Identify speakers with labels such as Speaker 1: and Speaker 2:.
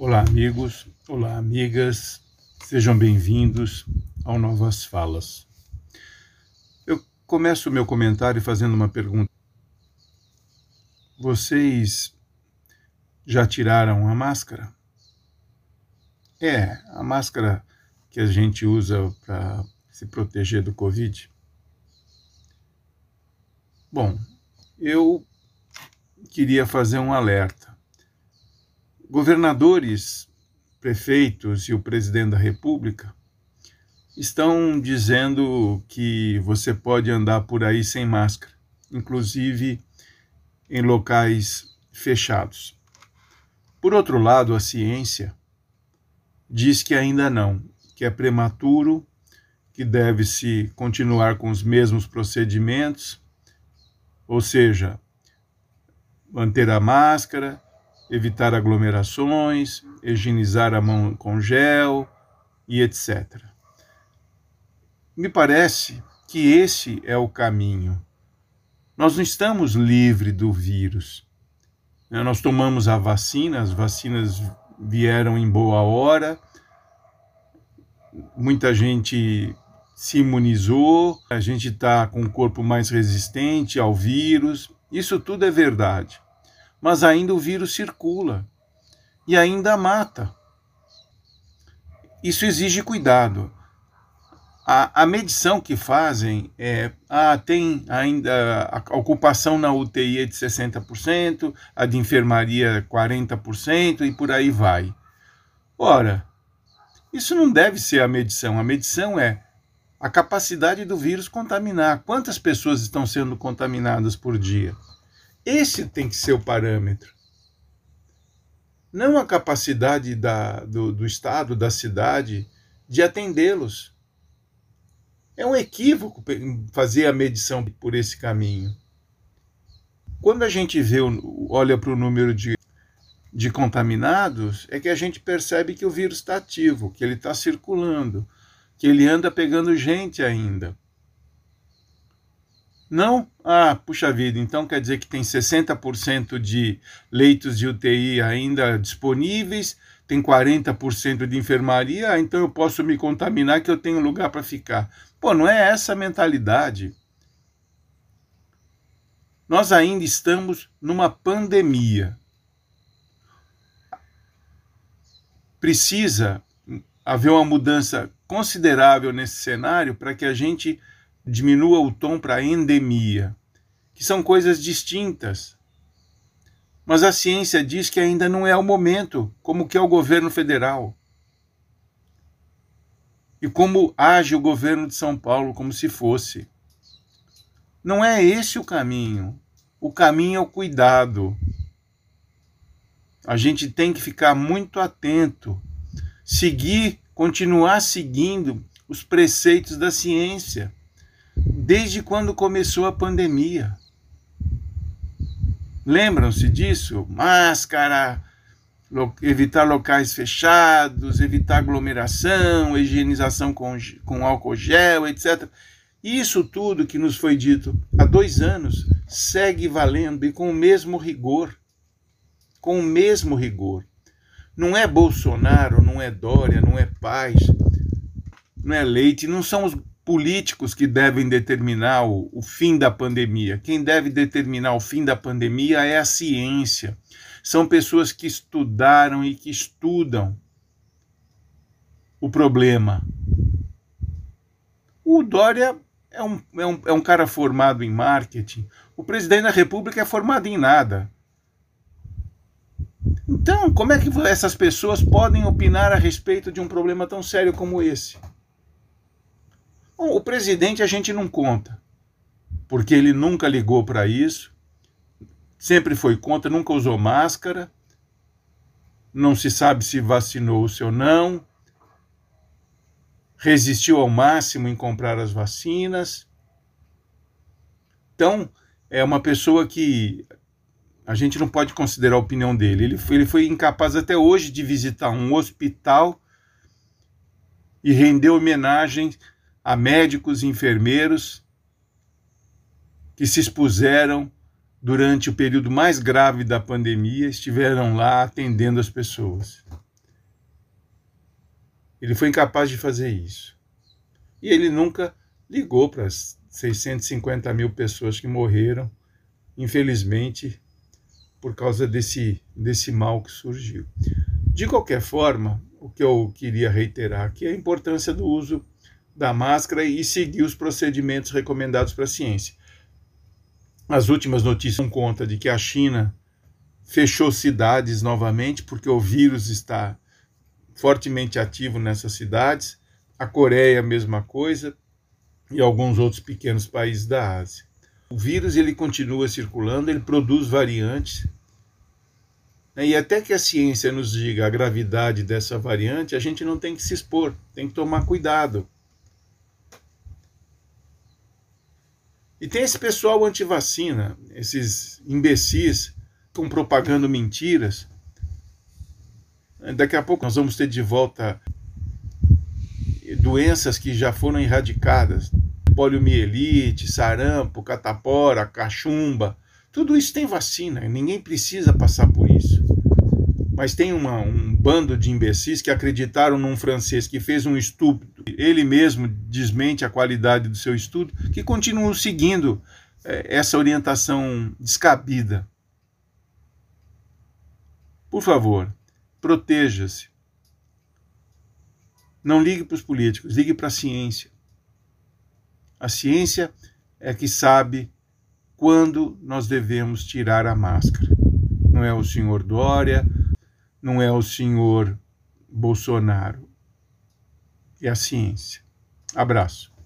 Speaker 1: Olá, amigos, olá, amigas, sejam bem-vindos ao Novas Falas. Eu começo o meu comentário fazendo uma pergunta. Vocês já tiraram a máscara? É, a máscara que a gente usa para se proteger do Covid. Bom, eu queria fazer um alerta. Governadores, prefeitos e o presidente da República estão dizendo que você pode andar por aí sem máscara, inclusive em locais fechados. Por outro lado, a ciência diz que ainda não, que é prematuro, que deve-se continuar com os mesmos procedimentos, ou seja, manter a máscara, evitar aglomerações, higienizar a mão com gel e etc. Me parece que esse é o caminho. Nós não estamos livres do vírus. Nós tomamos a vacina, as vacinas vieram em boa hora, muita gente se imunizou, a gente está com o corpo mais resistente ao vírus, isso tudo é verdade. Mas ainda o vírus circula e ainda mata. Isso exige cuidado. A, a medição que fazem é: ah, tem ainda a ocupação na UTI é de 60%, a de enfermaria 40% e por aí vai. Ora, isso não deve ser a medição. A medição é a capacidade do vírus contaminar. Quantas pessoas estão sendo contaminadas por dia? Esse tem que ser o parâmetro. Não a capacidade da, do, do Estado, da cidade, de atendê-los. É um equívoco fazer a medição por esse caminho. Quando a gente vê, olha para o número de, de contaminados, é que a gente percebe que o vírus está ativo, que ele está circulando, que ele anda pegando gente ainda. Não? Ah, puxa vida, então quer dizer que tem 60% de leitos de UTI ainda disponíveis, tem 40% de enfermaria, ah, então eu posso me contaminar que eu tenho lugar para ficar. Pô, não é essa a mentalidade. Nós ainda estamos numa pandemia. Precisa haver uma mudança considerável nesse cenário para que a gente diminua o tom para endemia, que são coisas distintas. Mas a ciência diz que ainda não é o momento, como que é o governo federal. E como age o governo de São Paulo como se fosse. Não é esse o caminho. O caminho é o cuidado. A gente tem que ficar muito atento, seguir, continuar seguindo os preceitos da ciência desde quando começou a pandemia. Lembram-se disso? Máscara, evitar locais fechados, evitar aglomeração, higienização com, com álcool gel, etc. Isso tudo que nos foi dito há dois anos segue valendo e com o mesmo rigor. Com o mesmo rigor. Não é Bolsonaro, não é Dória, não é Paz, não é Leite, não são os políticos que devem determinar o, o, fim da pandemia. Quem deve determinar o fim da pandemia é a ciência. São pessoas que estudaram e que estudam o problema. O Dória é um, é um, é um cara formado em marketing. O presidente da República é formado em nada. Então, como é que essas pessoas podem opinar a respeito de um problema tão sério como esse? Bom, o presidente a gente não conta, porque ele nunca ligou para isso, sempre foi contra, nunca usou máscara, não se sabe se vacinou-se ou não, resistiu ao máximo em comprar as vacinas. Então, é uma pessoa que a gente não pode considerar a opinião dele. Ele foi, ele foi incapaz até hoje de visitar um hospital e render homenagem a médicos e enfermeiros que se expuseram durante o período mais grave da pandemia, estiveram lá atendendo as pessoas. Ele foi incapaz de fazer isso. E ele nunca ligou para as 650 mil pessoas que morreram, infelizmente, por causa desse, desse mal que surgiu. De qualquer forma, o que eu queria reiterar aqui é a importância do uso da máscara e seguir os procedimentos recomendados para a ciência. As últimas notícias dão conta de que a China fechou cidades novamente porque o vírus está fortemente ativo nessas cidades. A Coreia, a mesma coisa, e alguns outros pequenos países da Ásia. O vírus ele continua circulando, ele produz variantes. Né? E até que a ciência nos diga a gravidade dessa variante, a gente não tem que se expor, tem que tomar cuidado. E tem esse pessoal anti-vacina, esses imbecis, com propagando mentiras. Daqui a pouco nós vamos ter de volta doenças que já foram erradicadas, poliomielite, sarampo, catapora, cachumba, tudo isso tem vacina, ninguém precisa passar por isso. Mas tem uma, um bando de imbecis que acreditaram num francês que fez um estudo, ele mesmo desmente a qualidade do seu estudo, que continuam seguindo é, essa orientação descabida. Por favor, proteja-se. Não ligue para os políticos, ligue para a ciência. A ciência é que sabe quando nós devemos tirar a máscara. Não é o senhor Dória, não é o senhor Bolsonaro. É a ciência. Abraço.